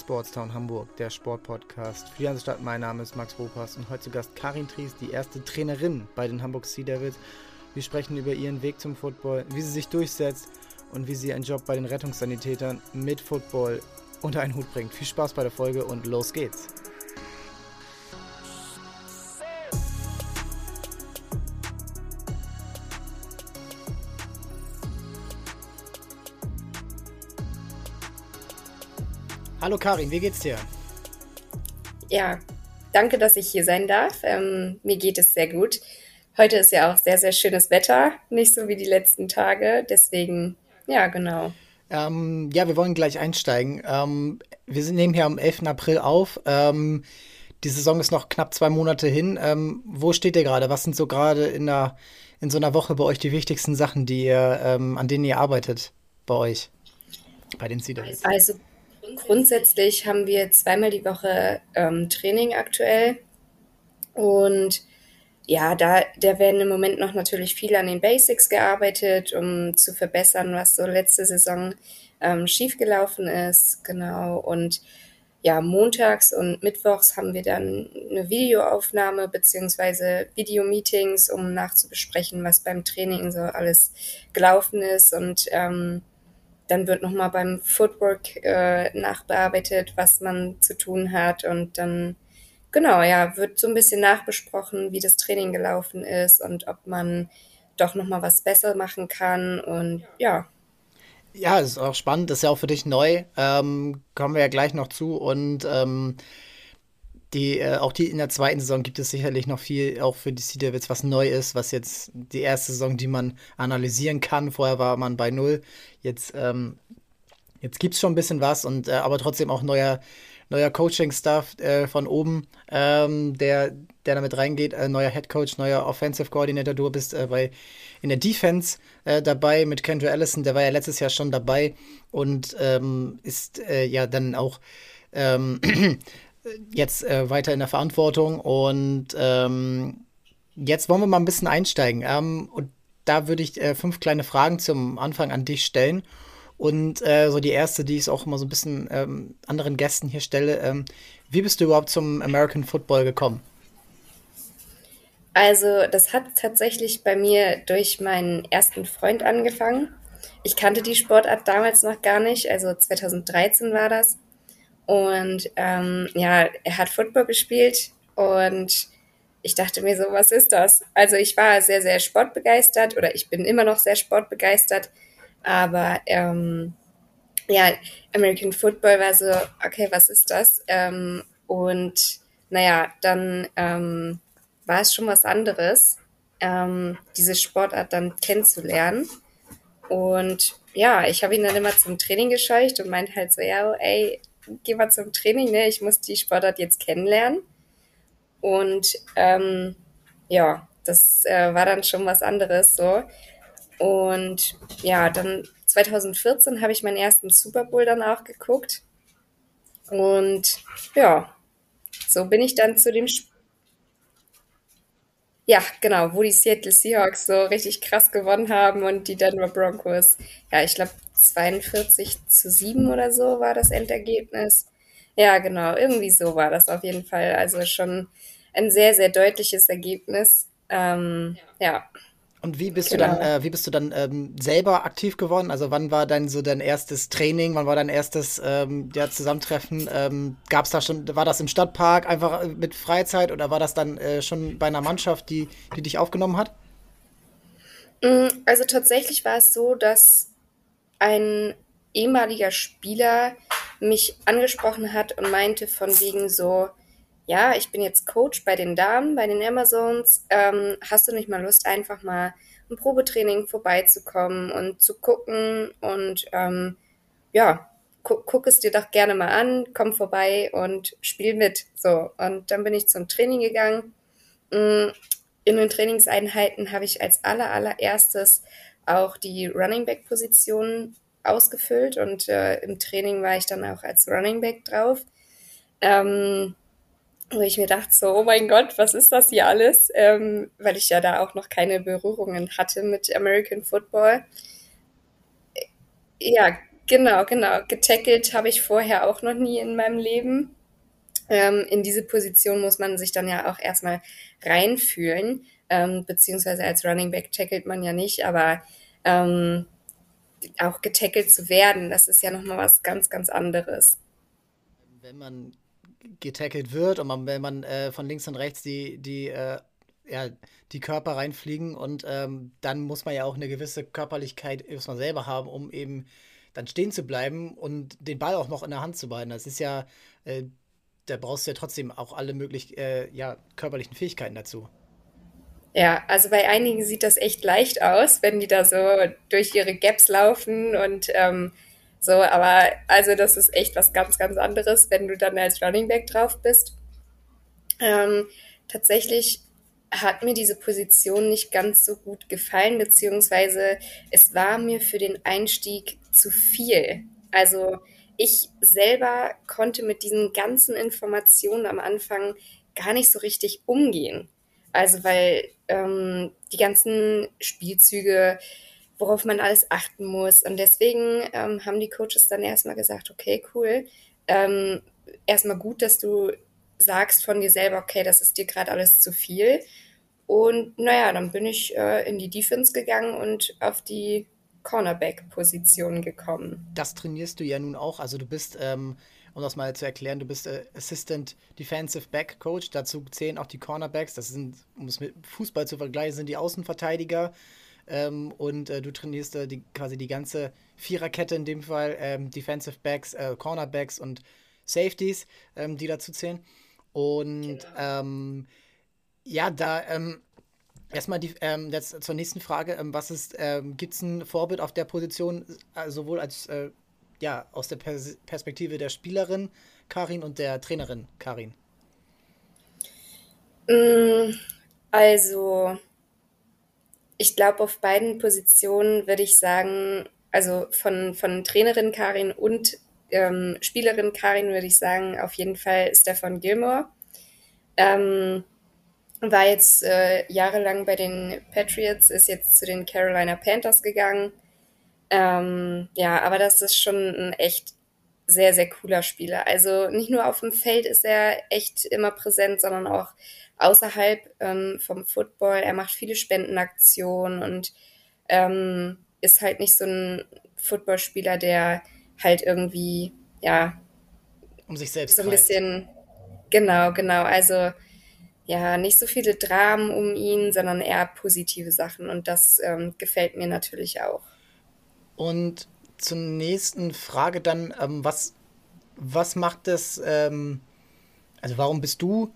Sportstown Hamburg, der Sportpodcast für die ganze Stadt. Mein Name ist Max Bopas und heute zu Gast Karin Tries, die erste Trainerin bei den Hamburg Sea Devils. Wir sprechen über ihren Weg zum Football, wie sie sich durchsetzt und wie sie einen Job bei den Rettungssanitätern mit Football unter einen Hut bringt. Viel Spaß bei der Folge und los geht's! Hallo Karin, wie geht's dir? Ja, danke, dass ich hier sein darf. Ähm, mir geht es sehr gut. Heute ist ja auch sehr, sehr schönes Wetter, nicht so wie die letzten Tage. Deswegen, ja, genau. Ähm, ja, wir wollen gleich einsteigen. Ähm, wir sind, nehmen hier am 11. April auf. Ähm, die Saison ist noch knapp zwei Monate hin. Ähm, wo steht ihr gerade? Was sind so gerade in, in so einer Woche bei euch die wichtigsten Sachen, die ihr, ähm, an denen ihr arbeitet bei euch? Bei den Cedars? Also Grundsätzlich haben wir zweimal die Woche ähm, Training aktuell. Und ja, da, da werden im Moment noch natürlich viel an den Basics gearbeitet, um zu verbessern, was so letzte Saison ähm, schiefgelaufen ist. Genau. Und ja, montags und mittwochs haben wir dann eine Videoaufnahme beziehungsweise Videomeetings, um nachzubesprechen, was beim Training so alles gelaufen ist und ähm, dann wird nochmal beim Footwork äh, nachbearbeitet, was man zu tun hat. Und dann, genau, ja, wird so ein bisschen nachbesprochen, wie das Training gelaufen ist und ob man doch nochmal was besser machen kann. Und ja. Ja, ist auch spannend, ist ja auch für dich neu. Ähm, kommen wir ja gleich noch zu. Und ähm, die, äh, auch die in der zweiten Saison gibt es sicherlich noch viel, auch für die Sea Devils, was neu ist, was jetzt die erste Saison, die man analysieren kann. Vorher war man bei null. Jetzt, ähm, jetzt gibt es schon ein bisschen was und äh, aber trotzdem auch neuer, neuer Coaching-Staff äh, von oben, ähm, der, der damit reingeht, äh, neuer Head Coach, neuer Offensive Coordinator. Du bist äh, bei in der Defense äh, dabei mit Kendra Allison, der war ja letztes Jahr schon dabei und ähm, ist äh, ja dann auch ähm, jetzt äh, weiter in der Verantwortung und ähm, jetzt wollen wir mal ein bisschen einsteigen. Ähm, und da würde ich äh, fünf kleine Fragen zum Anfang an dich stellen. Und äh, so die erste, die ich auch immer so ein bisschen ähm, anderen Gästen hier stelle. Ähm, wie bist du überhaupt zum American Football gekommen? Also, das hat tatsächlich bei mir durch meinen ersten Freund angefangen. Ich kannte die Sportart damals noch gar nicht, also 2013 war das. Und ähm, ja, er hat Football gespielt und ich dachte mir so, was ist das? Also ich war sehr, sehr sportbegeistert oder ich bin immer noch sehr sportbegeistert, aber ähm, ja, American Football war so, okay, was ist das? Ähm, und naja, dann ähm, war es schon was anderes, ähm, diese Sportart dann kennenzulernen. Und ja, ich habe ihn dann immer zum Training gescheucht und meinte halt so, ja, ey, geh mal zum Training, ne? Ich muss die Sportart jetzt kennenlernen. Und ähm, ja, das äh, war dann schon was anderes so. Und ja, dann 2014 habe ich meinen ersten Super Bowl dann auch geguckt. Und ja, so bin ich dann zu dem Sp ja, genau, wo die Seattle Seahawks so richtig krass gewonnen haben und die Denver Broncos, ja, ich glaube 42 zu 7 oder so war das Endergebnis. Ja, genau, irgendwie so war das auf jeden Fall. Also schon ein sehr, sehr deutliches Ergebnis. Ähm, ja. Und wie bist genau. du dann, äh, wie bist du dann ähm, selber aktiv geworden? Also wann war dann so dein erstes Training? Wann war dein erstes ähm, ja, Zusammentreffen? Ähm, Gab es da schon, war das im Stadtpark einfach äh, mit Freizeit oder war das dann äh, schon bei einer Mannschaft, die, die dich aufgenommen hat? Mm, also tatsächlich war es so, dass ein ehemaliger Spieler mich angesprochen hat und meinte von wegen so, ja, ich bin jetzt Coach bei den Damen, bei den Amazons. Ähm, hast du nicht mal Lust, einfach mal ein Probetraining vorbeizukommen und zu gucken und ähm, ja, gu guck es dir doch gerne mal an, komm vorbei und spiel mit. So, und dann bin ich zum Training gegangen. Mm, in den Trainingseinheiten habe ich als aller allererstes auch die Running Back Position ausgefüllt und äh, im Training war ich dann auch als Running Back drauf. Ähm, wo ich mir dachte so, oh mein Gott, was ist das hier alles? Ähm, weil ich ja da auch noch keine Berührungen hatte mit American Football. Ja, Genau, genau. Getackelt habe ich vorher auch noch nie in meinem Leben. Ähm, in diese Position muss man sich dann ja auch erstmal reinfühlen, ähm, beziehungsweise als Running Back tackelt man ja nicht, aber ähm, auch getackelt zu werden, das ist ja nochmal was ganz, ganz anderes. Wenn man getackelt wird und man, wenn man äh, von links und rechts die, die, äh, ja, die Körper reinfliegen und ähm, dann muss man ja auch eine gewisse Körperlichkeit erstmal selber haben, um eben dann stehen zu bleiben und den Ball auch noch in der Hand zu behalten. Das ist ja, äh, da brauchst du ja trotzdem auch alle möglichen äh, ja, körperlichen Fähigkeiten dazu. Ja, also bei einigen sieht das echt leicht aus, wenn die da so durch ihre Gaps laufen und ähm, so, aber also das ist echt was ganz, ganz anderes, wenn du dann als Running Back drauf bist. Ähm, tatsächlich hat mir diese Position nicht ganz so gut gefallen, beziehungsweise es war mir für den Einstieg zu viel. Also ich selber konnte mit diesen ganzen Informationen am Anfang gar nicht so richtig umgehen. Also weil ähm, die ganzen Spielzüge, worauf man alles achten muss. Und deswegen ähm, haben die Coaches dann erstmal gesagt, okay, cool. Ähm, erstmal gut, dass du sagst von dir selber, okay, das ist dir gerade alles zu viel. Und naja, dann bin ich äh, in die Defense gegangen und auf die Cornerback-Position gekommen. Das trainierst du ja nun auch. Also du bist, ähm, um das mal zu erklären, du bist äh, Assistant Defensive Back Coach. Dazu zählen auch die Cornerbacks. Das sind, um es mit Fußball zu vergleichen, sind die Außenverteidiger. Ähm, und äh, du trainierst äh, die, quasi die ganze Viererkette in dem Fall, ähm, Defensive Backs, äh, Cornerbacks und Safeties, ähm, die dazu zählen. Und genau. Ähm, ja, da ähm, erstmal die, ähm, jetzt zur nächsten Frage. Was ist, ähm, gibt es ein Vorbild auf der Position, äh, sowohl als äh, ja, aus der Pers Perspektive der Spielerin Karin und der Trainerin Karin? Mm, also, ich glaube, auf beiden Positionen würde ich sagen, also von, von Trainerin Karin und ähm, Spielerin Karin würde ich sagen, auf jeden Fall Stefan Gilmore. Ähm, war jetzt äh, jahrelang bei den Patriots, ist jetzt zu den Carolina Panthers gegangen. Ähm, ja, aber das ist schon ein echt sehr, sehr cooler Spieler. Also nicht nur auf dem Feld ist er echt immer präsent, sondern auch außerhalb ähm, vom Football. Er macht viele Spendenaktionen und ähm, ist halt nicht so ein Footballspieler, der halt irgendwie, ja, um sich selbst so ein bisschen, genau, genau. Also ja, nicht so viele Dramen um ihn, sondern eher positive Sachen. Und das ähm, gefällt mir natürlich auch. Und zur nächsten Frage dann, ähm, was, was macht es, ähm, also warum bist du,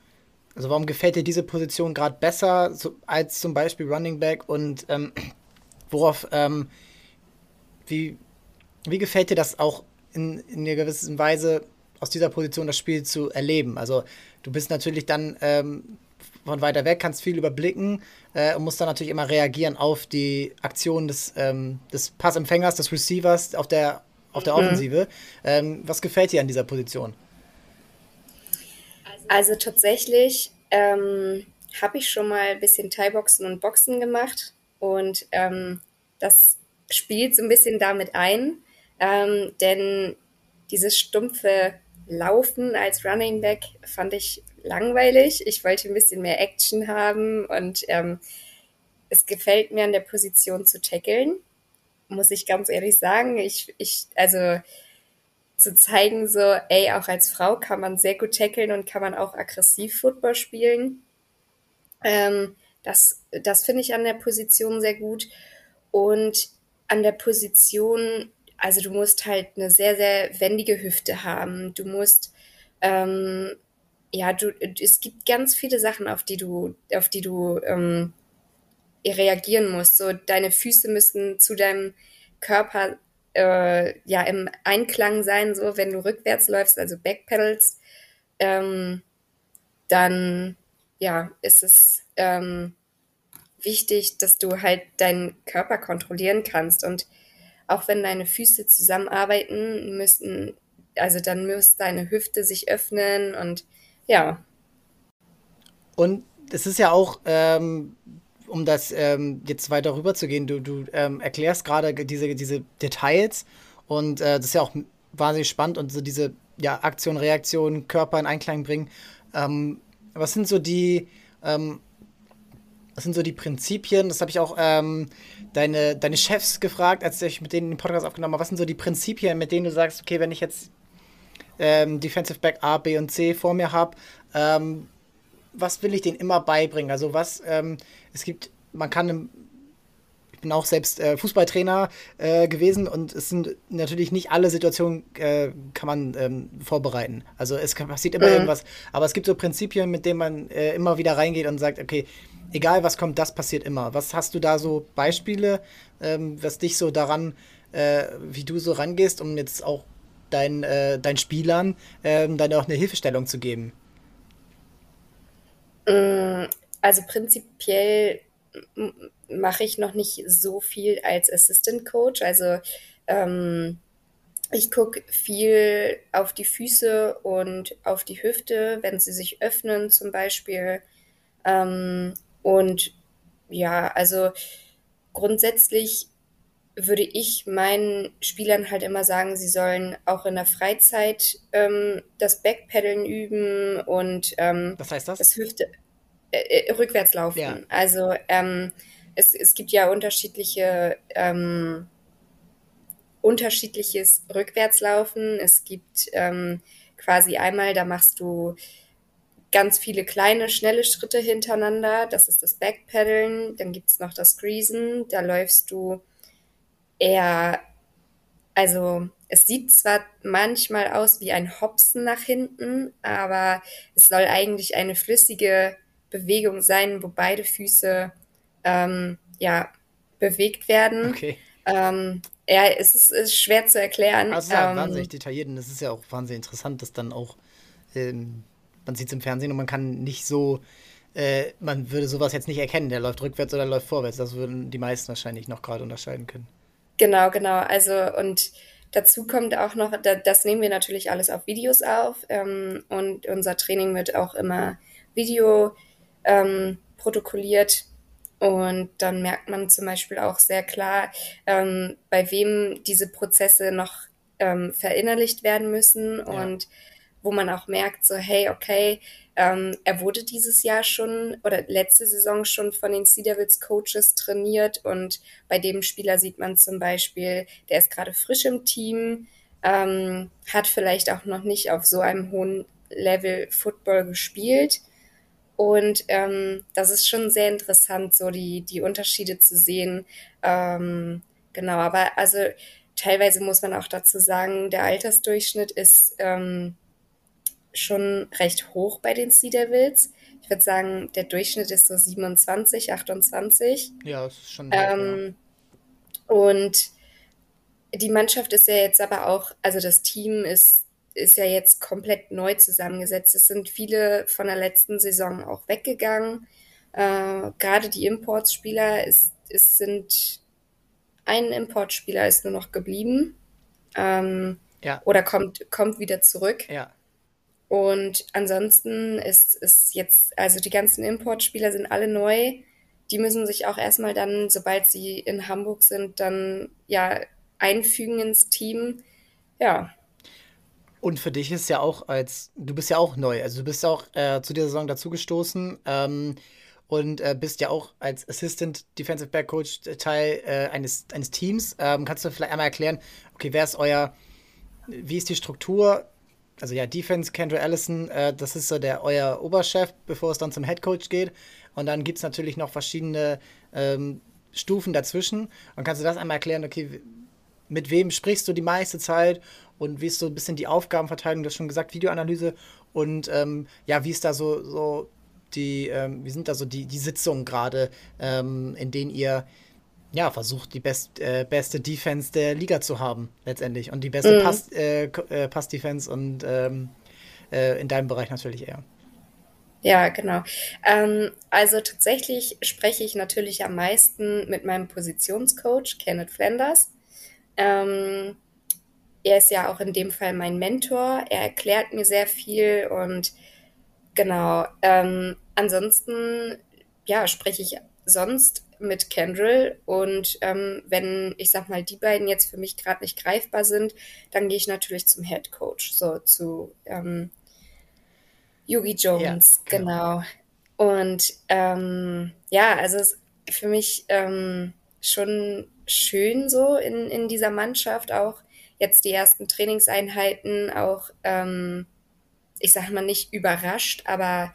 also warum gefällt dir diese Position gerade besser so, als zum Beispiel Running Back und ähm, worauf, ähm, wie, wie gefällt dir das auch in, in einer gewissen Weise aus dieser Position das Spiel zu erleben? Also du bist natürlich dann ähm, von weiter weg, kannst viel überblicken äh, und musst dann natürlich immer reagieren auf die Aktion des, ähm, des Passempfängers, des Receivers auf der, auf der mhm. Offensive. Mhm. Ähm, was gefällt dir an dieser Position? Also tatsächlich ähm, habe ich schon mal ein bisschen Thai-Boxen und Boxen gemacht und ähm, das spielt so ein bisschen damit ein, ähm, denn dieses stumpfe Laufen als Running Back fand ich langweilig. Ich wollte ein bisschen mehr Action haben und ähm, es gefällt mir an der Position zu tackeln, muss ich ganz ehrlich sagen. Ich, ich, also zu zeigen, so, ey, auch als Frau kann man sehr gut tackeln und kann man auch aggressiv Football spielen. Ähm, das das finde ich an der Position sehr gut. Und an der Position, also du musst halt eine sehr, sehr wendige Hüfte haben. Du musst ähm, ja, du, es gibt ganz viele Sachen, auf die du, auf die du ähm, reagieren musst. So, deine Füße müssen zu deinem Körper äh, ja im Einklang sein, so wenn du rückwärts läufst, also backpedals, ähm, dann ja, ist es ähm, wichtig, dass du halt deinen Körper kontrollieren kannst. Und auch wenn deine Füße zusammenarbeiten, müssen, also dann muss deine Hüfte sich öffnen und ja. Und es ist ja auch, ähm, um das ähm, jetzt weiter rüber zu gehen, du, du ähm, erklärst gerade diese, diese Details Und äh, das ist ja auch wahnsinnig spannend und so diese ja, Aktion, Reaktion, Körper in Einklang bringen. Ähm, was sind so die, ähm, was sind so die Prinzipien? Das habe ich auch ähm, deine, deine Chefs gefragt, als ich mit denen den Podcast aufgenommen habe. Was sind so die Prinzipien, mit denen du sagst, okay, wenn ich jetzt ähm, Defensive Back A, B und C vor mir habe, ähm, was will ich denen immer beibringen? Also was, ähm, es gibt, man kann im bin auch selbst äh, Fußballtrainer äh, gewesen und es sind natürlich nicht alle Situationen äh, kann man ähm, vorbereiten. Also es kann, passiert immer mhm. irgendwas, aber es gibt so Prinzipien, mit denen man äh, immer wieder reingeht und sagt, okay, egal was kommt, das passiert immer. Was hast du da so Beispiele, ähm, was dich so daran, äh, wie du so rangehst, um jetzt auch dein, äh, deinen Spielern ähm, dann auch eine Hilfestellung zu geben? Mm, also prinzipiell mache ich noch nicht so viel als Assistant Coach. Also ähm, ich gucke viel auf die Füße und auf die Hüfte, wenn sie sich öffnen zum Beispiel. Ähm, und ja, also grundsätzlich würde ich meinen Spielern halt immer sagen, sie sollen auch in der Freizeit ähm, das Backpedalen üben und ähm, Was heißt das? das Hüfte äh, äh rückwärts laufen. Ja. Also ähm, es, es gibt ja unterschiedliche ähm, unterschiedliches Rückwärtslaufen. Es gibt ähm, quasi einmal, da machst du ganz viele kleine, schnelle Schritte hintereinander. Das ist das Backpedalen. Dann gibt es noch das Greasen. Da läufst du eher, also es sieht zwar manchmal aus wie ein Hopsen nach hinten, aber es soll eigentlich eine flüssige Bewegung sein, wo beide Füße ähm, ja, bewegt werden. Okay. Ähm, ja, es ist, ist, schwer zu erklären. Also ja ähm, wahnsinnig detailliert und es ist ja auch wahnsinnig interessant, dass dann auch, ähm, man sieht es im Fernsehen und man kann nicht so, äh, man würde sowas jetzt nicht erkennen, der läuft rückwärts oder läuft vorwärts. Das würden die meisten wahrscheinlich noch gerade unterscheiden können. Genau, genau. Also und dazu kommt auch noch, das nehmen wir natürlich alles auf Videos auf ähm, und unser Training wird auch immer Video ähm, protokolliert und dann merkt man zum Beispiel auch sehr klar, ähm, bei wem diese Prozesse noch ähm, verinnerlicht werden müssen ja. und wo man auch merkt, so, hey, okay, ähm, er wurde dieses Jahr schon oder letzte Saison schon von den Sea Devils Coaches trainiert und bei dem Spieler sieht man zum Beispiel, der ist gerade frisch im Team, ähm, hat vielleicht auch noch nicht auf so einem hohen Level Football gespielt und ähm, das ist schon sehr interessant, so die, die Unterschiede zu sehen. Ähm, genau, aber also teilweise muss man auch dazu sagen, der Altersdurchschnitt ist ähm, schon recht hoch bei den Sea Devils. Ich würde sagen, der Durchschnitt ist so 27, 28. Ja, das ist schon. Ähm, ja. Und die Mannschaft ist ja jetzt aber auch, also das Team ist ist ja jetzt komplett neu zusammengesetzt. Es sind viele von der letzten Saison auch weggegangen. Äh, Gerade die Importspieler, es, es sind ein Importspieler ist nur noch geblieben. Ähm, ja. Oder kommt, kommt wieder zurück. Ja. Und ansonsten ist, ist jetzt, also die ganzen Importspieler sind alle neu. Die müssen sich auch erstmal dann, sobald sie in Hamburg sind, dann ja einfügen ins Team. Ja, und für dich ist ja auch als, du bist ja auch neu, also du bist auch äh, zu dieser Saison dazugestoßen ähm, und äh, bist ja auch als Assistant Defensive Back Coach Teil äh, eines, eines Teams. Ähm, kannst du vielleicht einmal erklären, okay, wer ist euer, wie ist die Struktur? Also ja, Defense, Kendra Allison, äh, das ist so der euer Oberchef, bevor es dann zum Head Coach geht. Und dann gibt es natürlich noch verschiedene ähm, Stufen dazwischen. Und kannst du das einmal erklären, okay, mit wem sprichst du die meiste Zeit und wie ist so ein bisschen die Aufgabenverteilung, du hast schon gesagt, Videoanalyse und ähm, ja, wie ist da so, so die, ähm, wie sind da so die, die Sitzungen gerade, ähm, in denen ihr ja, versucht, die best, äh, beste Defense der Liga zu haben, letztendlich. Und die beste mhm. Pass, äh, äh, Pass-Defense und ähm, äh, in deinem Bereich natürlich eher. Ja, genau. Ähm, also tatsächlich spreche ich natürlich am meisten mit meinem Positionscoach, Kenneth Flanders. Ähm, er ist ja auch in dem Fall mein Mentor. Er erklärt mir sehr viel und genau. Ähm, ansonsten, ja, spreche ich sonst mit Kendrill und ähm, wenn ich sag mal die beiden jetzt für mich gerade nicht greifbar sind, dann gehe ich natürlich zum Head Coach, so zu ähm, Yugi Jones, ja, genau. genau. Und ähm, ja, also es ist für mich ähm, schon schön so in, in dieser Mannschaft auch jetzt die ersten Trainingseinheiten auch, ähm, ich sage mal nicht überrascht, aber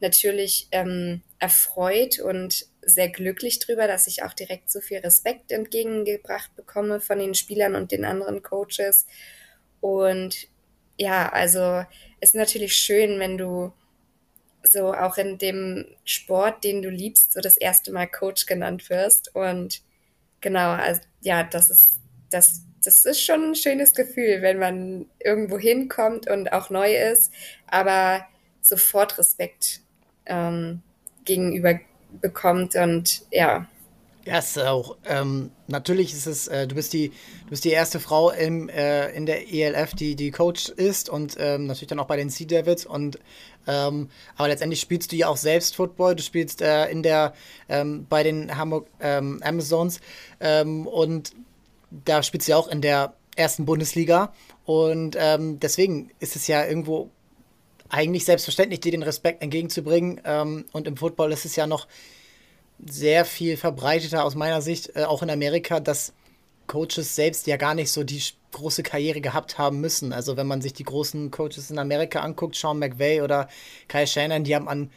natürlich ähm, erfreut und sehr glücklich drüber, dass ich auch direkt so viel Respekt entgegengebracht bekomme von den Spielern und den anderen Coaches. Und ja, also ist natürlich schön, wenn du so auch in dem Sport, den du liebst, so das erste Mal Coach genannt wirst. Und genau, also ja, das ist, das, das ist schon ein schönes Gefühl, wenn man irgendwo hinkommt und auch neu ist, aber sofort Respekt ähm, gegenüber bekommt und ja. Ja, ist auch. Ähm, natürlich ist es, äh, du bist die, du bist die erste Frau im, äh, in der ELF, die, die Coach ist und ähm, natürlich dann auch bei den Sea Devils und ähm, aber letztendlich spielst du ja auch selbst Football. Du spielst äh, in der ähm, bei den Hamburg ähm, Amazons ähm, und da spielst du ja auch in der ersten Bundesliga und deswegen ist es ja irgendwo eigentlich selbstverständlich, dir den Respekt entgegenzubringen. Ähm, und im Football ist es ja noch sehr viel verbreiteter aus meiner Sicht, äh, auch in Amerika, dass Coaches selbst ja gar nicht so die große Karriere gehabt haben müssen. Also wenn man sich die großen Coaches in Amerika anguckt, Sean McVay oder Kyle Shannon, die haben an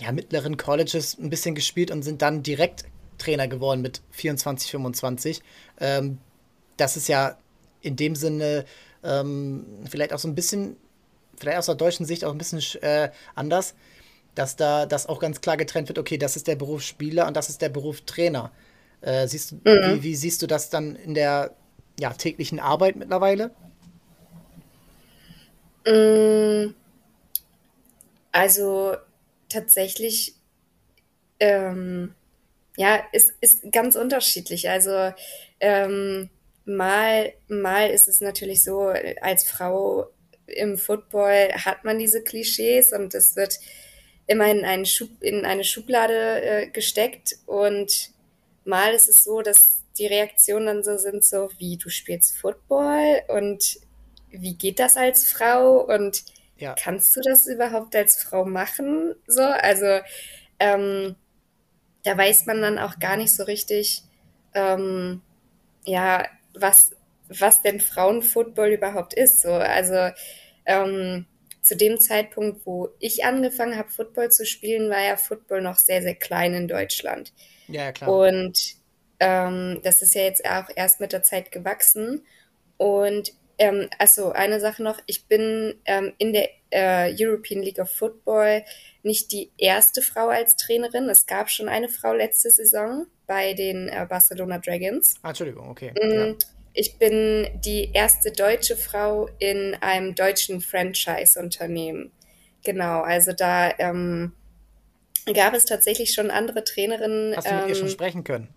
ja, mittleren Colleges ein bisschen gespielt und sind dann direkt Trainer geworden mit 24, 25. Ähm, das ist ja in dem Sinne ähm, vielleicht auch so ein bisschen vielleicht aus der deutschen Sicht auch ein bisschen äh, anders, dass da das auch ganz klar getrennt wird, okay, das ist der Beruf Spieler und das ist der Beruf Trainer. Äh, siehst, mhm. wie, wie, siehst du das dann in der ja, täglichen Arbeit mittlerweile? Mm, also tatsächlich, ähm, ja, ist, ist ganz unterschiedlich. Also ähm, mal, mal ist es natürlich so, als Frau im Football hat man diese Klischees und es wird immer in, einen Schub, in eine Schublade äh, gesteckt und mal ist es so, dass die Reaktionen dann so sind, so wie du spielst Football und wie geht das als Frau und ja. kannst du das überhaupt als Frau machen? So, also ähm, da weiß man dann auch gar nicht so richtig, ähm, ja, was, was denn Frauenfootball überhaupt ist. So, also ähm, zu dem Zeitpunkt, wo ich angefangen habe, Football zu spielen, war ja Football noch sehr, sehr klein in Deutschland. Ja, klar. Und ähm, das ist ja jetzt auch erst mit der Zeit gewachsen. Und ähm, also eine Sache noch, ich bin ähm, in der äh, European League of Football nicht die erste Frau als Trainerin. Es gab schon eine Frau letzte Saison bei den äh, Barcelona Dragons. Ah, Entschuldigung, okay. Mm, ja. Ich bin die erste deutsche Frau in einem deutschen Franchise-Unternehmen. Genau, also da ähm, gab es tatsächlich schon andere Trainerinnen. Hast du mit ähm, ihr schon ähm, sprechen können?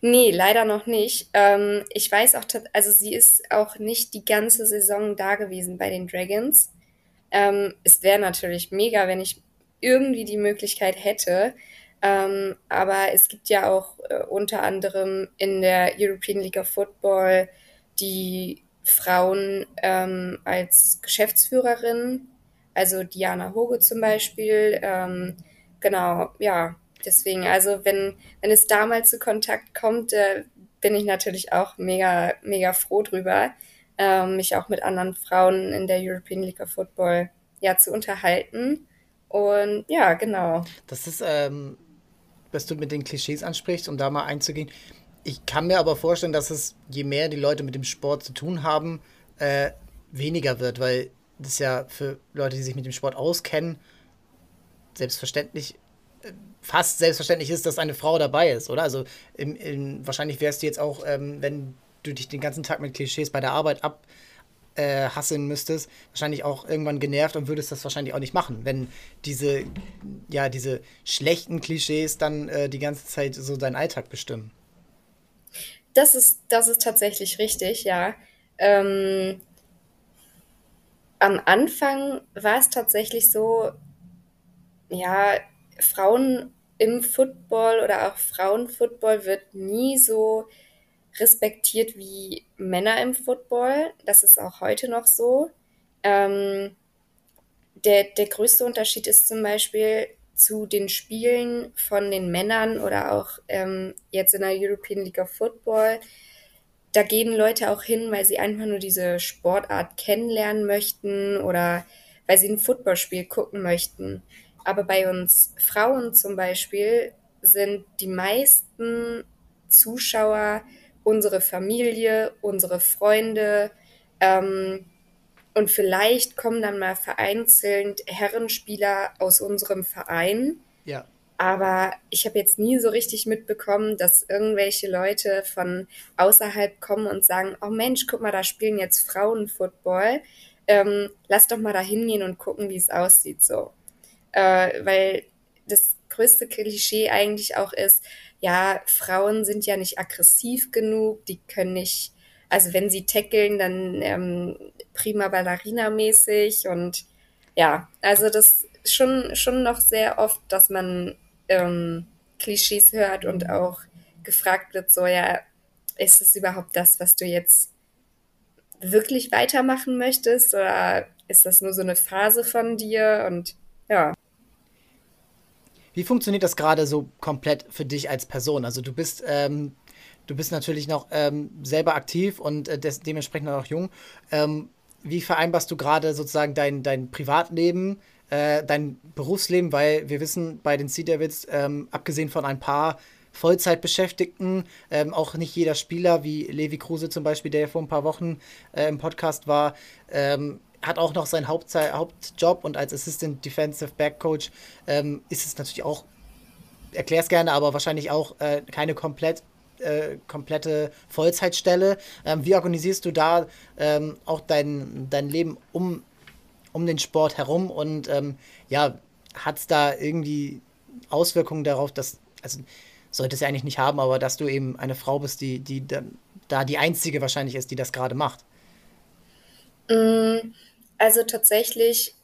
Nee, leider noch nicht. Ähm, ich weiß auch, also sie ist auch nicht die ganze Saison da gewesen bei den Dragons. Ähm, es wäre natürlich mega, wenn ich irgendwie die Möglichkeit hätte. Ähm, aber es gibt ja auch äh, unter anderem in der European League of Football die Frauen ähm, als Geschäftsführerin, also Diana Hoge zum Beispiel. Ähm, genau, ja, deswegen, also wenn, wenn es damals zu Kontakt kommt, äh, bin ich natürlich auch mega, mega froh drüber, ähm, mich auch mit anderen Frauen in der European League of Football ja zu unterhalten. Und ja, genau. Das ist, ähm, was du mit den Klischees ansprichst, um da mal einzugehen. Ich kann mir aber vorstellen, dass es, je mehr die Leute mit dem Sport zu tun haben, äh, weniger wird, weil das ja für Leute, die sich mit dem Sport auskennen, selbstverständlich, äh, fast selbstverständlich ist, dass eine Frau dabei ist, oder? Also im, im, wahrscheinlich wärst du jetzt auch, ähm, wenn du dich den ganzen Tag mit Klischees bei der Arbeit ab äh, hasseln müsstest, wahrscheinlich auch irgendwann genervt und würdest das wahrscheinlich auch nicht machen, wenn diese, ja, diese schlechten Klischees dann äh, die ganze Zeit so deinen Alltag bestimmen. Das ist, das ist tatsächlich richtig, ja. Ähm, am Anfang war es tatsächlich so, ja, Frauen im Football oder auch Frauenfootball wird nie so respektiert wie Männer im Football. Das ist auch heute noch so. Ähm, der, der größte Unterschied ist zum Beispiel zu den Spielen von den Männern oder auch ähm, jetzt in der European League of Football. Da gehen Leute auch hin, weil sie einfach nur diese Sportart kennenlernen möchten oder weil sie ein Footballspiel gucken möchten. Aber bei uns Frauen zum Beispiel sind die meisten Zuschauer unsere Familie, unsere Freunde. Ähm, und vielleicht kommen dann mal vereinzelt Herrenspieler aus unserem Verein. Ja. Aber ich habe jetzt nie so richtig mitbekommen, dass irgendwelche Leute von außerhalb kommen und sagen, oh Mensch, guck mal, da spielen jetzt Frauen Football. Ähm, lass doch mal da hingehen und gucken, wie es aussieht so äh, weil das größte Klischee eigentlich auch ist, ja, Frauen sind ja nicht aggressiv genug, die können nicht, also wenn sie tackeln, dann ähm, prima Ballerina-mäßig und ja, also das schon, schon noch sehr oft, dass man ähm, Klischees hört und auch gefragt wird, so ja, ist es überhaupt das, was du jetzt wirklich weitermachen möchtest oder ist das nur so eine Phase von dir und ja. Wie funktioniert das gerade so komplett für dich als Person? Also du bist, ähm, du bist natürlich noch ähm, selber aktiv und äh, des, dementsprechend auch jung. Ähm, wie vereinbarst du gerade sozusagen dein, dein Privatleben, äh, dein Berufsleben? Weil wir wissen, bei den Sea Devils, ähm, abgesehen von ein paar Vollzeitbeschäftigten, ähm, auch nicht jeder Spieler, wie Levi Kruse zum Beispiel, der ja vor ein paar Wochen äh, im Podcast war, ähm, hat auch noch seinen Hauptzei Hauptjob und als Assistant Defensive Back Coach ähm, ist es natürlich auch, erklär es gerne, aber wahrscheinlich auch äh, keine komplett äh, komplette Vollzeitstelle. Ähm, wie organisierst du da ähm, auch dein, dein Leben um, um den Sport herum und ähm, ja, hat es da irgendwie Auswirkungen darauf, dass, also sollte es ja eigentlich nicht haben, aber dass du eben eine Frau bist, die, die da, da die einzige wahrscheinlich ist, die das gerade macht? Also tatsächlich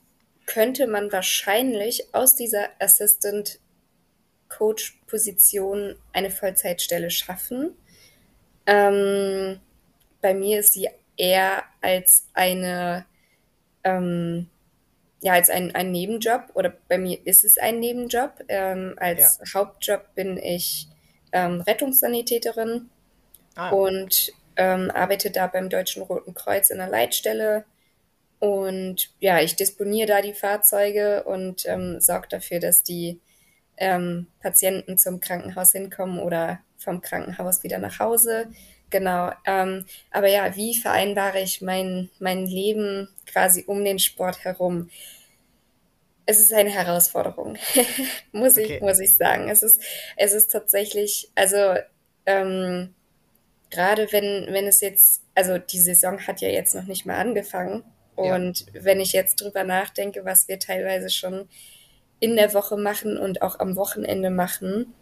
könnte man wahrscheinlich aus dieser Assistant Coach Position eine Vollzeitstelle schaffen. Ähm, bei mir ist sie eher als eine, ähm, ja, als ein, ein Nebenjob oder bei mir ist es ein Nebenjob. Ähm, als ja. Hauptjob bin ich ähm, Rettungssanitäterin ah. und ähm, arbeite da beim Deutschen Roten Kreuz in der Leitstelle und ja, ich disponiere da die Fahrzeuge und ähm, sorge dafür, dass die ähm, Patienten zum Krankenhaus hinkommen oder vom Krankenhaus wieder nach Hause. Genau. Ähm, aber ja, wie vereinbare ich mein, mein Leben quasi um den Sport herum? Es ist eine Herausforderung, muss, okay. ich, muss ich sagen. Es ist, es ist tatsächlich, also ähm, gerade wenn, wenn es jetzt, also die Saison hat ja jetzt noch nicht mal angefangen. Und ja. wenn ich jetzt drüber nachdenke, was wir teilweise schon in der Woche machen und auch am Wochenende machen,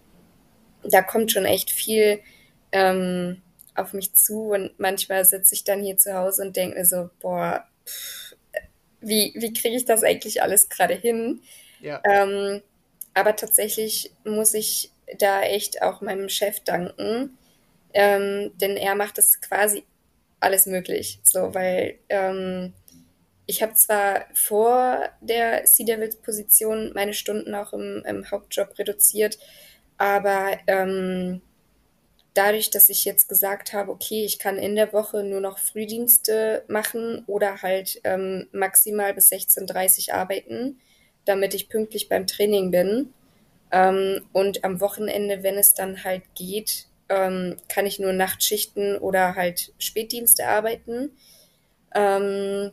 da kommt schon echt viel ähm, auf mich zu und manchmal sitze ich dann hier zu Hause und denke mir so, boah, pff, wie, wie kriege ich das eigentlich alles gerade hin? Ja. Ähm, aber tatsächlich muss ich da echt auch meinem Chef danken, ähm, denn er macht das quasi alles möglich, so, weil ähm, ich habe zwar vor der Sea Devils Position meine Stunden auch im, im Hauptjob reduziert, aber ähm, dadurch, dass ich jetzt gesagt habe, okay, ich kann in der Woche nur noch Frühdienste machen oder halt ähm, maximal bis 16.30 Uhr arbeiten, damit ich pünktlich beim Training bin. Ähm, und am Wochenende, wenn es dann halt geht, ähm, kann ich nur Nachtschichten oder halt Spätdienste arbeiten. Ähm,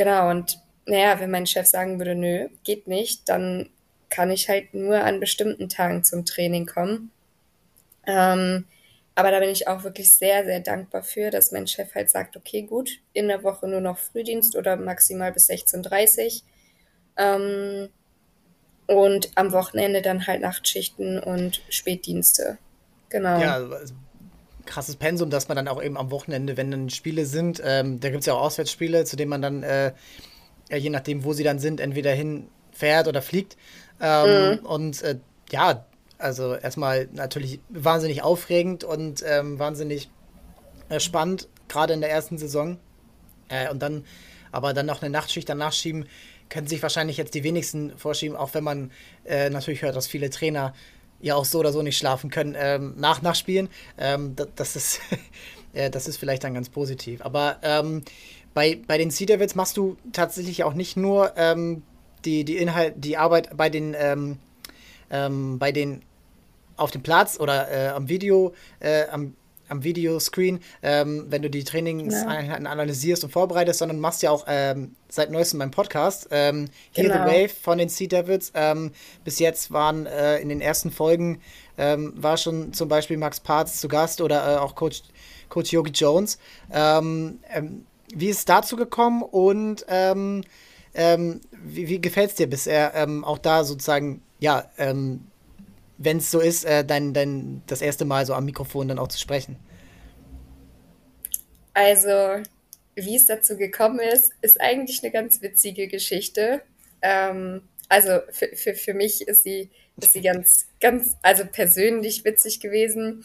Genau, und naja, wenn mein Chef sagen würde, nö, geht nicht, dann kann ich halt nur an bestimmten Tagen zum Training kommen. Ähm, aber da bin ich auch wirklich sehr, sehr dankbar für, dass mein Chef halt sagt, okay, gut, in der Woche nur noch Frühdienst oder maximal bis 16.30 Uhr. Ähm, und am Wochenende dann halt Nachtschichten und Spätdienste. Genau. Ja, also krasses Pensum, dass man dann auch eben am Wochenende, wenn dann Spiele sind, ähm, da gibt es ja auch Auswärtsspiele, zu denen man dann, äh, je nachdem, wo sie dann sind, entweder hinfährt oder fliegt. Ähm, mhm. Und äh, ja, also erstmal natürlich wahnsinnig aufregend und ähm, wahnsinnig äh, spannend, gerade in der ersten Saison. Äh, und dann, aber dann noch eine Nachtschicht danach schieben, können sich wahrscheinlich jetzt die wenigsten vorschieben, auch wenn man äh, natürlich hört, dass viele Trainer ja auch so oder so nicht schlafen können ähm, nach Nachspielen. Ähm, das, ist, äh, das ist vielleicht dann ganz positiv. Aber ähm, bei, bei den Sea Devils machst du tatsächlich auch nicht nur ähm, die, die Inhalt, die Arbeit bei den, ähm, ähm, bei den auf dem Platz oder äh, am Video, äh, am, am Videoscreen, ähm, wenn du die Trainingseinheiten ja. analysierst und vorbereitest, sondern machst ja auch ähm, seit neuestem beim Podcast ähm, Hear genau. the Wave von den Sea Devils. Ähm, bis jetzt waren äh, in den ersten Folgen ähm, war schon zum Beispiel Max Parz zu Gast oder äh, auch Coach, Coach Yogi Jones. Ähm, wie ist es dazu gekommen und wie, wie gefällt es dir bisher auch da sozusagen, ja, ähm, wenn es so ist, äh, dein, dein, das erste Mal so am Mikrofon dann auch zu sprechen? Also, wie es dazu gekommen ist, ist eigentlich eine ganz witzige Geschichte. Ähm, also für, für, für mich ist sie, ist sie ganz, ganz, also persönlich witzig gewesen,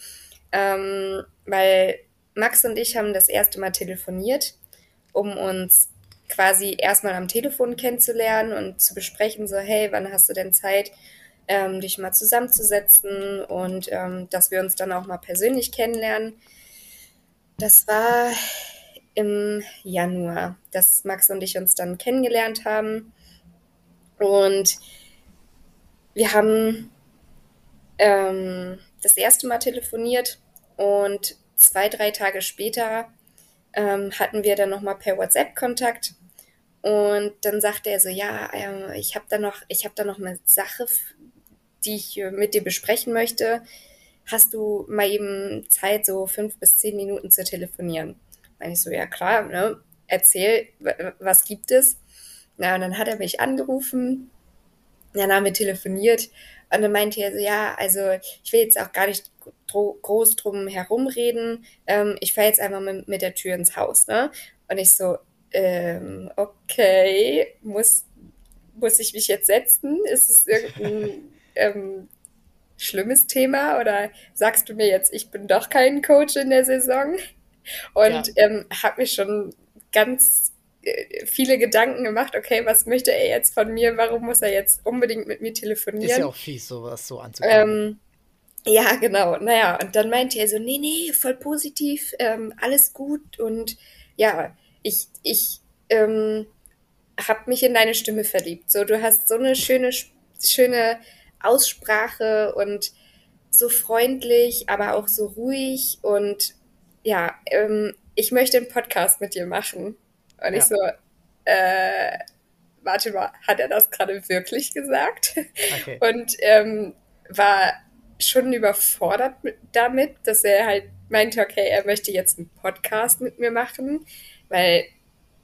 ähm, weil Max und ich haben das erste Mal telefoniert, um uns quasi erstmal am Telefon kennenzulernen und zu besprechen, so, hey, wann hast du denn Zeit, ähm, dich mal zusammenzusetzen und ähm, dass wir uns dann auch mal persönlich kennenlernen. Das war im Januar, dass Max und ich uns dann kennengelernt haben. Und wir haben ähm, das erste Mal telefoniert und zwei, drei Tage später ähm, hatten wir dann nochmal per WhatsApp Kontakt. Und dann sagte er so, ja, äh, ich habe da noch, ich habe da noch eine Sache, die ich mit dir besprechen möchte. Hast du mal eben Zeit, so fünf bis zehn Minuten zu telefonieren? Meine ich so, ja klar, ne? Erzähl, was gibt es? Na, und dann hat er mich angerufen, dann haben wir telefoniert und dann meinte er so, ja, also ich will jetzt auch gar nicht groß drum herumreden. Ähm, ich fahre jetzt einfach mit, mit, der Tür ins Haus. Ne? Und ich so, ähm, okay, muss, muss ich mich jetzt setzen? Ist es irgendein ähm, schlimmes Thema? Oder sagst du mir jetzt, ich bin doch kein Coach in der Saison? Und ja. ähm, habe mir schon ganz äh, viele Gedanken gemacht, okay, was möchte er jetzt von mir, warum muss er jetzt unbedingt mit mir telefonieren? Ist ja auch fies, sowas so anzugucken. Ähm, ja, genau. Naja, und dann meinte er so, nee, nee, voll positiv, ähm, alles gut. Und ja, ich, ich ähm, habe mich in deine Stimme verliebt. So, du hast so eine schöne, schöne Aussprache und so freundlich, aber auch so ruhig. Und ja, ähm, ich möchte einen Podcast mit dir machen. Und ja. ich so, äh, warte mal, hat er das gerade wirklich gesagt? Okay. Und ähm, war schon überfordert mit, damit, dass er halt meinte, okay, er möchte jetzt einen Podcast mit mir machen, weil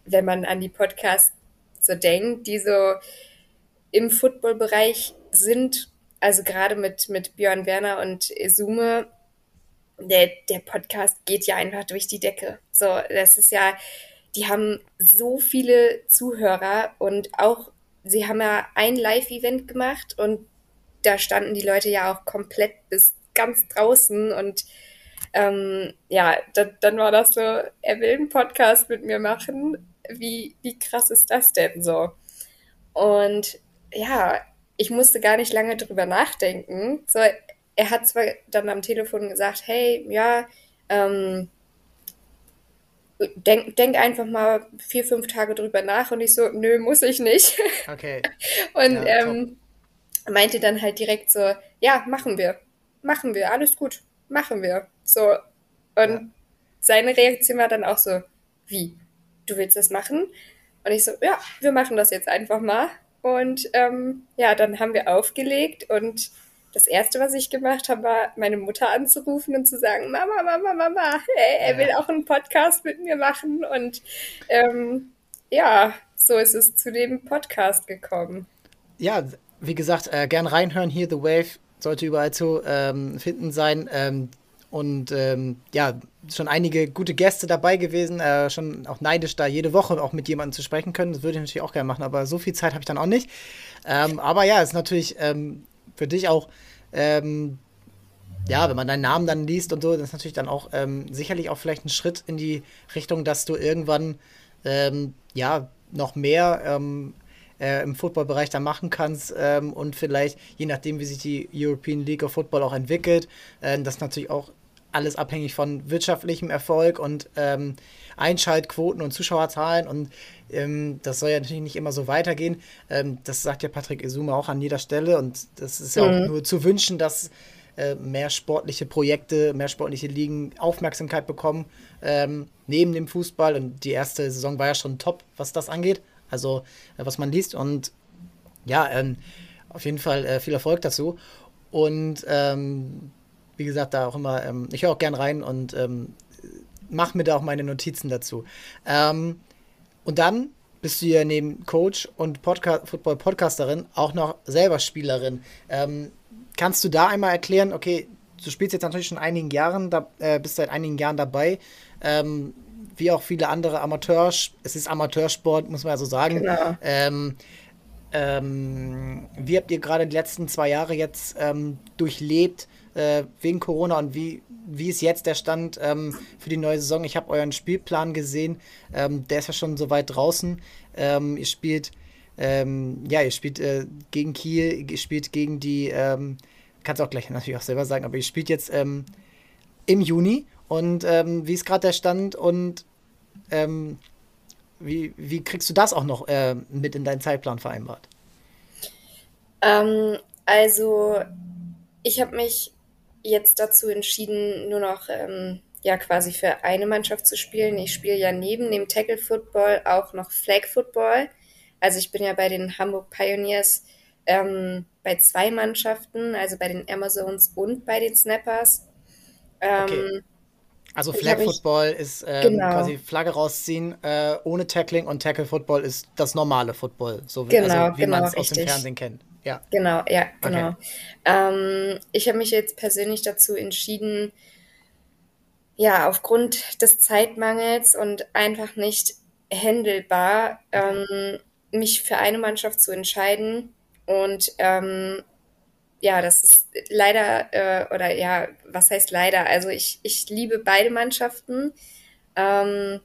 wenn man an die Podcasts so denkt, die so im Football-Bereich sind, also gerade mit, mit Björn Werner und Sume, der, der Podcast geht ja einfach durch die Decke. So, das ist ja, die haben so viele Zuhörer und auch, sie haben ja ein Live-Event gemacht und da standen die Leute ja auch komplett bis ganz draußen und ähm, ja, da, dann war das so, er will einen Podcast mit mir machen. Wie, wie krass ist das denn so? Und ja, ich musste gar nicht lange drüber nachdenken. So, er hat zwar dann am Telefon gesagt, hey, ja, ähm, denk, denk einfach mal vier, fünf Tage drüber nach und ich so, nö, muss ich nicht. Okay. und ja, ähm, meinte dann halt direkt so, ja, machen wir, machen wir, alles gut, machen wir. So. Und ja. seine Reaktion war dann auch so, wie, du willst das machen? Und ich so, ja, wir machen das jetzt einfach mal. Und ähm, ja, dann haben wir aufgelegt und das erste, was ich gemacht habe, war, meine Mutter anzurufen und zu sagen, Mama, Mama, Mama, hey, er will auch einen Podcast mit mir machen. Und ähm, ja, so ist es zu dem Podcast gekommen. Ja, wie gesagt, äh, gern reinhören hier. The Wave sollte überall zu ähm, finden sein. Ähm, und ähm, ja, schon einige gute Gäste dabei gewesen. Äh, schon auch neidisch, da jede Woche auch mit jemandem zu sprechen können. Das würde ich natürlich auch gerne machen, aber so viel Zeit habe ich dann auch nicht. Ähm, aber ja, ist natürlich ähm, für dich auch ähm, ja, wenn man deinen Namen dann liest und so, das ist natürlich dann auch ähm, sicherlich auch vielleicht ein Schritt in die Richtung, dass du irgendwann ähm, ja noch mehr ähm, äh, im Footballbereich da machen kannst ähm, und vielleicht, je nachdem, wie sich die European League of Football auch entwickelt, äh, das natürlich auch alles abhängig von wirtschaftlichem Erfolg und ähm, Einschaltquoten und Zuschauerzahlen und ähm, das soll ja natürlich nicht immer so weitergehen. Ähm, das sagt ja Patrick Izuma auch an jeder Stelle und das ist ja mhm. auch nur zu wünschen, dass äh, mehr sportliche Projekte, mehr sportliche Ligen Aufmerksamkeit bekommen, ähm, neben dem Fußball. Und die erste Saison war ja schon top, was das angeht. Also, äh, was man liest. Und ja, ähm, auf jeden Fall äh, viel Erfolg dazu. Und ähm, wie gesagt, da auch immer, ähm, ich höre auch gern rein und ähm, mache mir da auch meine Notizen dazu. Ähm, und dann bist du ja neben Coach und Podca Football-Podcasterin auch noch selber Spielerin. Ähm, kannst du da einmal erklären, okay, du spielst jetzt natürlich schon einigen Jahren, da, äh, bist seit einigen Jahren dabei, ähm, wie auch viele andere Amateurs, es ist Amateursport, muss man ja so sagen. Genau. Ähm, ähm, wie habt ihr gerade die letzten zwei Jahre jetzt ähm, durchlebt äh, wegen Corona und wie, wie ist jetzt der Stand ähm, für die neue Saison? Ich habe euren Spielplan gesehen, ähm, der ist ja schon so weit draußen. Ähm, ihr spielt ähm, ja, ihr spielt äh, gegen Kiel, ihr spielt gegen die, ähm, kannst auch gleich natürlich auch selber sagen, aber ihr spielt jetzt ähm, im Juni und wie ist gerade der Stand und wie, wie kriegst du das auch noch äh, mit in deinen Zeitplan vereinbart? Also, ich habe mich jetzt dazu entschieden, nur noch ähm, ja quasi für eine Mannschaft zu spielen. Ich spiele ja neben dem Tackle Football auch noch Flag Football. Also ich bin ja bei den Hamburg Pioneers ähm, bei zwei Mannschaften, also bei den Amazons und bei den Snappers. Ähm, okay. Also Flag Football ist ähm, genau. quasi Flagge rausziehen äh, ohne Tackling und Tackle Football ist das normale Football, so wie, genau, also, wie genau, man es aus dem Fernsehen kennt. Ja. Genau, ja, genau. Okay. Ähm, ich habe mich jetzt persönlich dazu entschieden, ja, aufgrund des Zeitmangels und einfach nicht händelbar, ähm, mich für eine Mannschaft zu entscheiden. Und ähm, ja, das ist leider, äh, oder ja, was heißt leider? Also ich, ich liebe beide Mannschaften, ähm,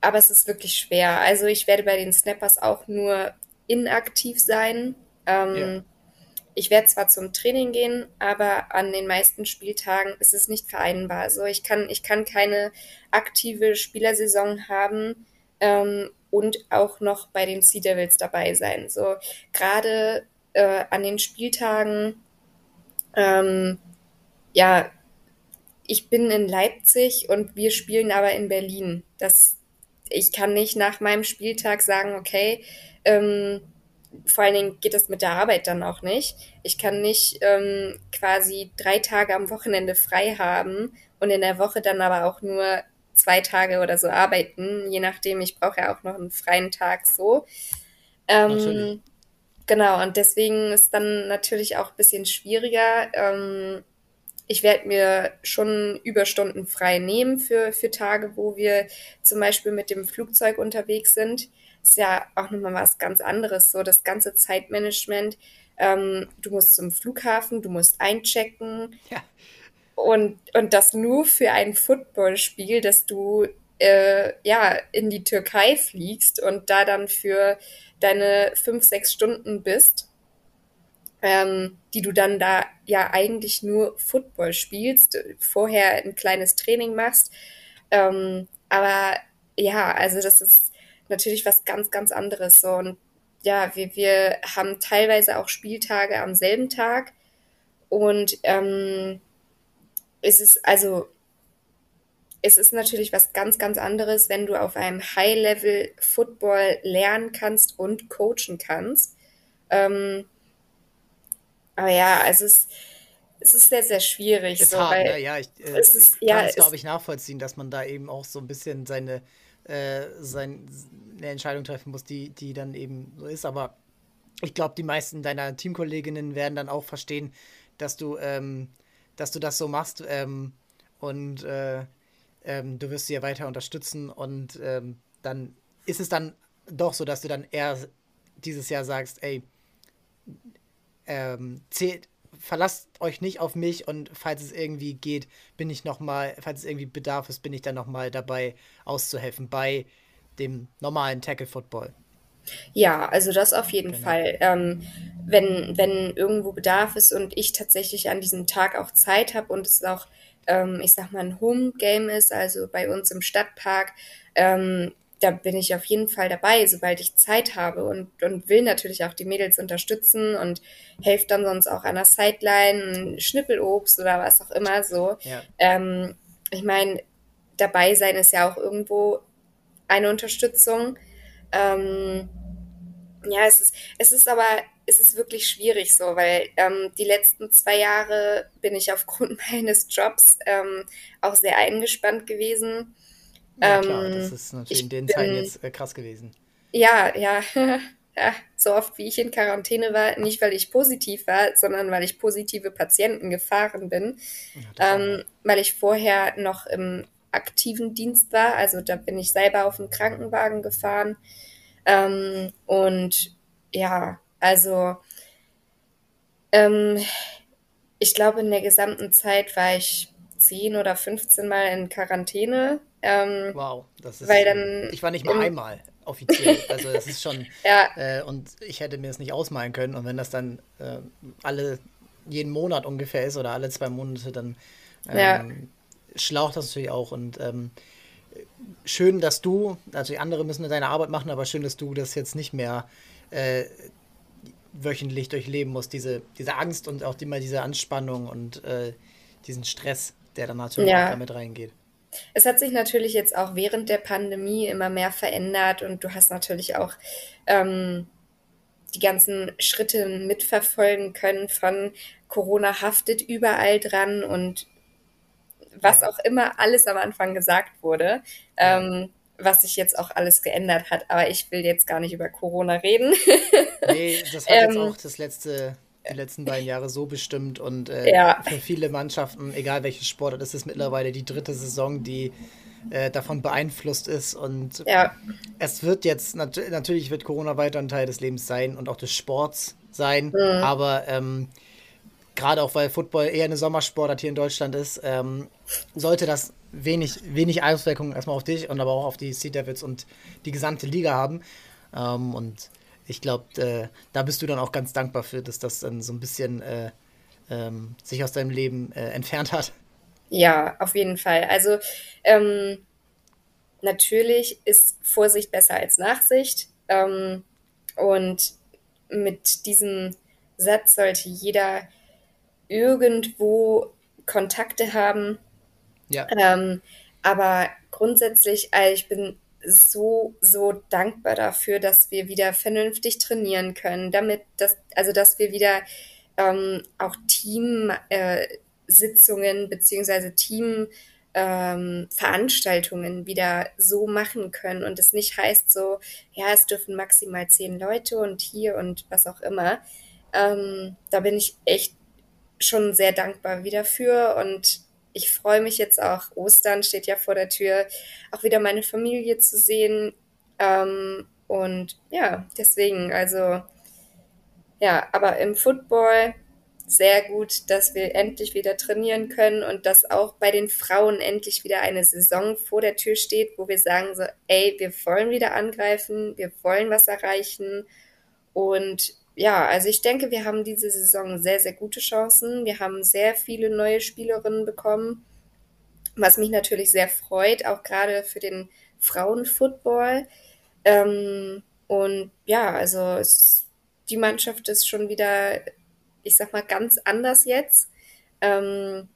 aber es ist wirklich schwer. Also ich werde bei den Snappers auch nur inaktiv sein. Ähm, ja. Ich werde zwar zum Training gehen, aber an den meisten Spieltagen ist es nicht vereinbar. Also ich kann, ich kann keine aktive Spielersaison haben ähm, und auch noch bei den Sea Devils dabei sein. So gerade äh, an den Spieltagen, ähm, ja, ich bin in Leipzig und wir spielen aber in Berlin. Das, ich kann nicht nach meinem Spieltag sagen, okay, ähm, vor allen Dingen geht das mit der Arbeit dann auch nicht. Ich kann nicht ähm, quasi drei Tage am Wochenende frei haben und in der Woche dann aber auch nur zwei Tage oder so arbeiten, je nachdem. Ich brauche ja auch noch einen freien Tag so. Ähm, genau, und deswegen ist dann natürlich auch ein bisschen schwieriger. Ähm, ich werde mir schon Überstunden frei nehmen für, für Tage, wo wir zum Beispiel mit dem Flugzeug unterwegs sind. Ist ja auch nochmal was ganz anderes, so das ganze Zeitmanagement. Ähm, du musst zum Flughafen, du musst einchecken. Ja. Und, und das nur für ein Footballspiel, dass du äh, ja in die Türkei fliegst und da dann für deine fünf, sechs Stunden bist, ähm, die du dann da ja eigentlich nur Football spielst, vorher ein kleines Training machst. Ähm, aber ja, also das ist natürlich was ganz, ganz anderes. So. Und ja, wir, wir haben teilweise auch Spieltage am selben Tag. Und ähm, es ist also, es ist natürlich was ganz, ganz anderes, wenn du auf einem High-Level Football lernen kannst und coachen kannst. Ähm, aber ja, also es, es ist sehr, sehr schwierig. Ist so, hart, ne? Ja, ich, äh, ist, ich kann ja, es, glaube ich, nachvollziehen, dass man da eben auch so ein bisschen seine, äh, seine Entscheidung treffen muss, die, die dann eben so ist. Aber ich glaube, die meisten deiner Teamkolleginnen werden dann auch verstehen, dass du ähm, dass du das so machst ähm, und äh, ähm, du wirst sie ja weiter unterstützen und ähm, dann ist es dann doch so, dass du dann eher dieses Jahr sagst, ey, ähm, zählt, verlasst euch nicht auf mich und falls es irgendwie geht, bin ich noch mal, falls es irgendwie bedarf ist, bin ich dann noch mal dabei auszuhelfen bei dem normalen Tackle Football. Ja, also das auf jeden genau. Fall. Ähm, wenn, wenn irgendwo Bedarf ist und ich tatsächlich an diesem Tag auch Zeit habe und es auch, ähm, ich sag mal, ein Home-Game ist, also bei uns im Stadtpark, ähm, da bin ich auf jeden Fall dabei, sobald ich Zeit habe und, und will natürlich auch die Mädels unterstützen und helfe dann sonst auch an der Sideline, Schnippelobst oder was auch immer so. Ja. Ähm, ich meine, dabei sein ist ja auch irgendwo eine Unterstützung. Ähm, ja, es ist, es ist aber, es ist wirklich schwierig so, weil ähm, die letzten zwei Jahre bin ich aufgrund meines Jobs ähm, auch sehr eingespannt gewesen. Ja, klar, ähm, das ist natürlich in den bin, Zeiten jetzt äh, krass gewesen. Ja, ja, ja, so oft wie ich in Quarantäne war, nicht weil ich positiv war, sondern weil ich positive Patienten gefahren bin, ja, ähm, weil ich vorher noch im aktiven Dienst war. Also da bin ich selber auf dem Krankenwagen gefahren. Ähm, und ja, also ähm, ich glaube, in der gesamten Zeit war ich zehn oder 15 Mal in Quarantäne. Ähm, wow, das ist. Weil dann ich war nicht mal im, einmal offiziell. Also das ist schon. ja. Äh, und ich hätte mir das nicht ausmalen können. Und wenn das dann äh, alle jeden Monat ungefähr ist oder alle zwei Monate, dann ähm, ja schlaucht das natürlich auch. Und ähm, schön, dass du, also die anderen müssen deine Arbeit machen, aber schön, dass du das jetzt nicht mehr äh, wöchentlich durchleben musst, diese, diese Angst und auch immer diese Anspannung und äh, diesen Stress, der dann natürlich ja. auch damit reingeht. Es hat sich natürlich jetzt auch während der Pandemie immer mehr verändert und du hast natürlich auch ähm, die ganzen Schritte mitverfolgen können von Corona haftet überall dran und was auch immer alles am Anfang gesagt wurde, ähm, was sich jetzt auch alles geändert hat. Aber ich will jetzt gar nicht über Corona reden. nee, das hat jetzt ähm, auch das letzte, die letzten beiden Jahre so bestimmt und äh, ja. für viele Mannschaften, egal welches Sport, das ist mittlerweile die dritte Saison, die äh, davon beeinflusst ist und ja. es wird jetzt, nat natürlich wird Corona weiter ein Teil des Lebens sein und auch des Sports sein, mhm. aber ähm, gerade auch weil Football eher eine Sommersportart hier in Deutschland ist, ähm, sollte das wenig, wenig Auswirkungen erstmal auf dich und aber auch auf die Sea Devils und die gesamte Liga haben. Ähm, und ich glaube, äh, da bist du dann auch ganz dankbar für, dass das dann so ein bisschen äh, ähm, sich aus deinem Leben äh, entfernt hat. Ja, auf jeden Fall. Also ähm, natürlich ist Vorsicht besser als Nachsicht. Ähm, und mit diesem Satz sollte jeder irgendwo Kontakte haben. Ja. Ähm, aber grundsätzlich, also ich bin so, so dankbar dafür, dass wir wieder vernünftig trainieren können, damit, dass, also dass wir wieder ähm, auch Teamsitzungen äh, beziehungsweise Teamveranstaltungen ähm, wieder so machen können und es nicht heißt so, ja, es dürfen maximal zehn Leute und hier und was auch immer. Ähm, da bin ich echt schon sehr dankbar wieder für und ich freue mich jetzt auch, Ostern steht ja vor der Tür, auch wieder meine Familie zu sehen. Ähm, und ja, deswegen, also ja, aber im Football sehr gut, dass wir endlich wieder trainieren können und dass auch bei den Frauen endlich wieder eine Saison vor der Tür steht, wo wir sagen so, ey, wir wollen wieder angreifen, wir wollen was erreichen und ja, also ich denke, wir haben diese Saison sehr, sehr gute Chancen. Wir haben sehr viele neue Spielerinnen bekommen, was mich natürlich sehr freut, auch gerade für den Frauenfootball. Ähm, und ja, also es, die Mannschaft ist schon wieder, ich sag mal, ganz anders jetzt. Ähm,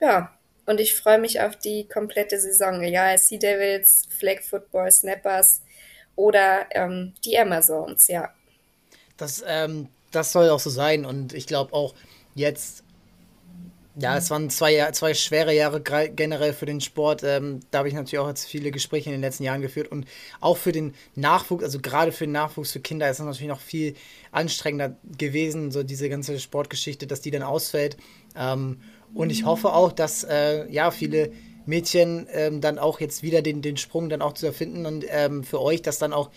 ja, und ich freue mich auf die komplette Saison, egal Sea Devils, Flag Football, Snappers oder ähm, die Amazons, ja. Das, ähm, das soll auch so sein. Und ich glaube auch jetzt, ja, es waren zwei, zwei schwere Jahre generell für den Sport. Ähm, da habe ich natürlich auch jetzt viele Gespräche in den letzten Jahren geführt. Und auch für den Nachwuchs, also gerade für den Nachwuchs für Kinder, ist es natürlich noch viel anstrengender gewesen, so diese ganze Sportgeschichte, dass die dann ausfällt. Ähm, und ich hoffe auch, dass äh, ja viele Mädchen ähm, dann auch jetzt wieder den, den Sprung dann auch zu erfinden und ähm, für euch, dass dann auch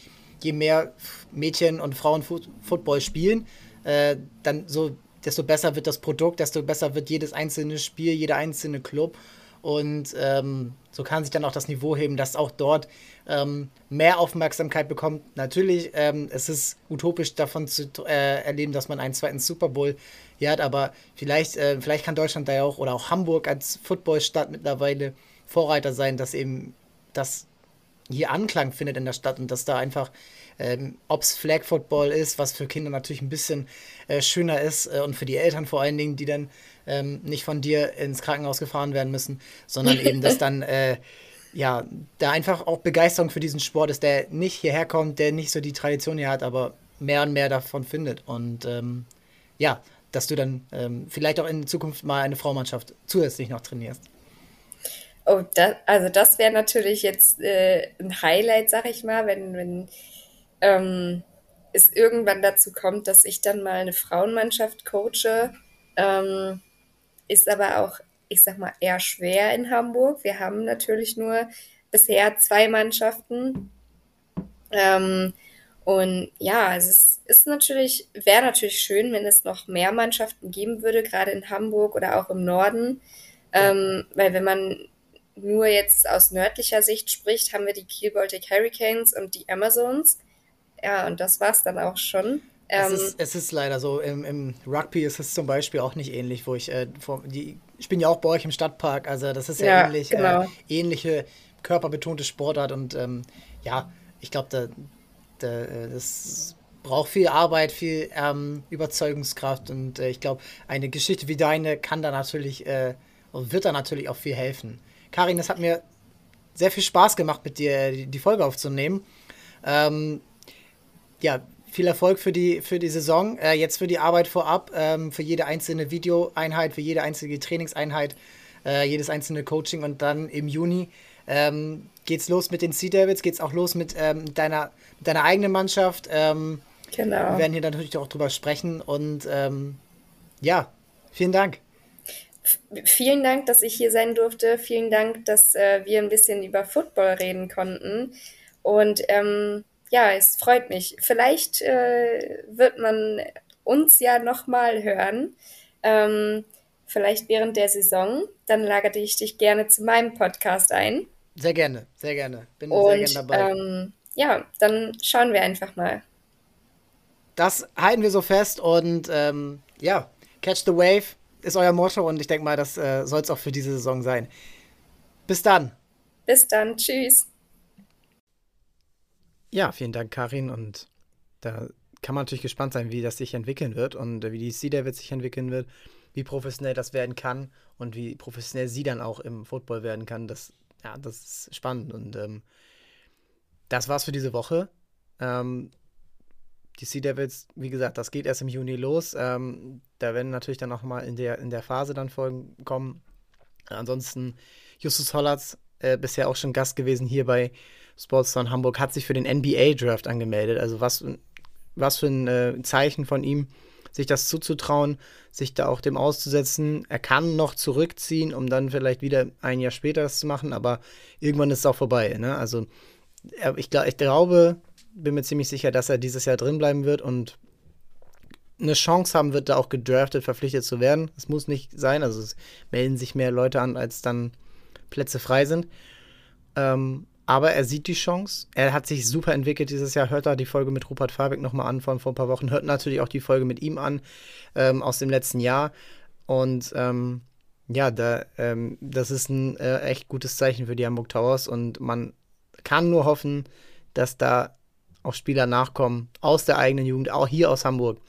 je mehr Mädchen und Frauen Football spielen, äh, dann so desto besser wird das Produkt, desto besser wird jedes einzelne Spiel, jeder einzelne Club. Und ähm, so kann sich dann auch das Niveau heben, dass auch dort ähm, mehr Aufmerksamkeit bekommt. Natürlich, ähm, es ist utopisch davon zu äh, erleben, dass man einen zweiten Super Bowl hier hat, aber vielleicht, äh, vielleicht kann Deutschland da ja auch oder auch Hamburg als Footballstadt mittlerweile Vorreiter sein, dass eben das hier Anklang findet in der Stadt und dass da einfach ähm, ob es Flag Football ist, was für Kinder natürlich ein bisschen äh, schöner ist äh, und für die Eltern vor allen Dingen, die dann ähm, nicht von dir ins Krankenhaus gefahren werden müssen, sondern eben, dass dann äh, ja, da einfach auch Begeisterung für diesen Sport ist, der nicht hierher kommt, der nicht so die Tradition hier hat, aber mehr und mehr davon findet. Und ähm, ja, dass du dann ähm, vielleicht auch in Zukunft mal eine Fraumannschaft zusätzlich noch trainierst. Oh, das, also das wäre natürlich jetzt äh, ein Highlight, sag ich mal, wenn, wenn ähm, es irgendwann dazu kommt, dass ich dann mal eine Frauenmannschaft coache. Ähm, ist aber auch, ich sag mal, eher schwer in Hamburg. Wir haben natürlich nur bisher zwei Mannschaften. Ähm, und ja, es ist, natürlich, wäre natürlich schön, wenn es noch mehr Mannschaften geben würde, gerade in Hamburg oder auch im Norden. Ähm, weil wenn man nur jetzt aus nördlicher Sicht spricht, haben wir die Kiel Baltic Hurricanes und die Amazons. Ja, und das war's dann auch schon. Es, ähm, ist, es ist leider so, im, im, Rugby ist es zum Beispiel auch nicht ähnlich, wo ich, äh, vor, die, ich bin ja auch bei euch im Stadtpark, also das ist ja, ja ähnlich, äh, genau. äh, ähnliche körperbetonte Sportart und ähm, ja, ich glaube, da, da, äh, das braucht viel Arbeit, viel ähm, Überzeugungskraft und äh, ich glaube, eine Geschichte wie deine kann da natürlich äh, und wird da natürlich auch viel helfen. Karin, es hat mir sehr viel Spaß gemacht, mit dir die, Folge aufzunehmen. Ähm, ja, viel Erfolg für die, für die Saison. Äh, jetzt für die Arbeit vorab, ähm, für jede einzelne Videoeinheit, für jede einzige Trainingseinheit, äh, jedes einzelne Coaching und dann im Juni ähm, geht's los mit den Sea Devils, geht's auch los mit ähm, deiner, deiner eigenen Mannschaft. Ähm, genau. Wir werden hier natürlich auch drüber sprechen und ähm, ja, vielen Dank. Vielen Dank, dass ich hier sein durfte. Vielen Dank, dass äh, wir ein bisschen über Football reden konnten. Und ähm, ja, es freut mich. Vielleicht äh, wird man uns ja nochmal hören. Ähm, vielleicht während der Saison. Dann lagerte ich dich gerne zu meinem Podcast ein. Sehr gerne, sehr gerne. Bin Und, sehr gerne dabei. Ähm, ja, dann schauen wir einfach mal. Das halten wir so fest und ähm, ja, Catch the Wave ist euer Motto und ich denke mal, das äh, soll es auch für diese Saison sein. Bis dann. Bis dann. Tschüss. Ja, vielen Dank, Karin. Und da kann man natürlich gespannt sein, wie das sich entwickeln wird und wie die Sea David sich entwickeln wird, wie professionell das werden kann und wie professionell sie dann auch im Football werden kann. Das, ja, das ist spannend. Und ähm, das war's für diese Woche. Ähm, die Sea Devils, wie gesagt, das geht erst im Juni los. Ähm, da werden natürlich dann auch mal in der, in der Phase dann Folgen kommen. Ansonsten Justus Hollatz, äh, bisher auch schon Gast gewesen hier bei Sportstone Hamburg hat sich für den NBA-Draft angemeldet. Also was, was für ein äh, Zeichen von ihm, sich das zuzutrauen, sich da auch dem auszusetzen. Er kann noch zurückziehen, um dann vielleicht wieder ein Jahr später das zu machen, aber irgendwann ist es auch vorbei. Ne? Also ich, ich glaube, bin mir ziemlich sicher, dass er dieses Jahr drin bleiben wird und eine Chance haben wird, da auch gedraftet, verpflichtet zu werden. Es muss nicht sein, also es melden sich mehr Leute an, als dann Plätze frei sind. Ähm, aber er sieht die Chance. Er hat sich super entwickelt dieses Jahr. Hört da die Folge mit Rupert Fabek nochmal an von vor ein paar Wochen. Hört natürlich auch die Folge mit ihm an ähm, aus dem letzten Jahr. Und ähm, ja, da, ähm, das ist ein äh, echt gutes Zeichen für die Hamburg Towers. Und man kann nur hoffen, dass da auch Spieler nachkommen aus der eigenen Jugend, auch hier aus Hamburg,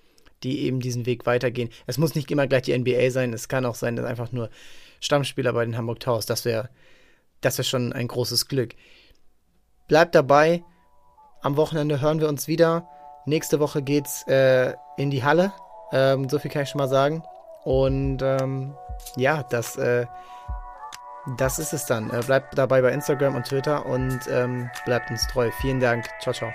die eben diesen Weg weitergehen. Es muss nicht immer gleich die NBA sein. Es kann auch sein, dass einfach nur Stammspieler bei den Hamburg Towers. Das wäre das wär schon ein großes Glück. Bleibt dabei. Am Wochenende hören wir uns wieder. Nächste Woche geht's äh, in die Halle. Ähm, so viel kann ich schon mal sagen. Und ähm, ja, das, äh, das ist es dann. Äh, bleibt dabei bei Instagram und Twitter und ähm, bleibt uns treu. Vielen Dank. Ciao, ciao.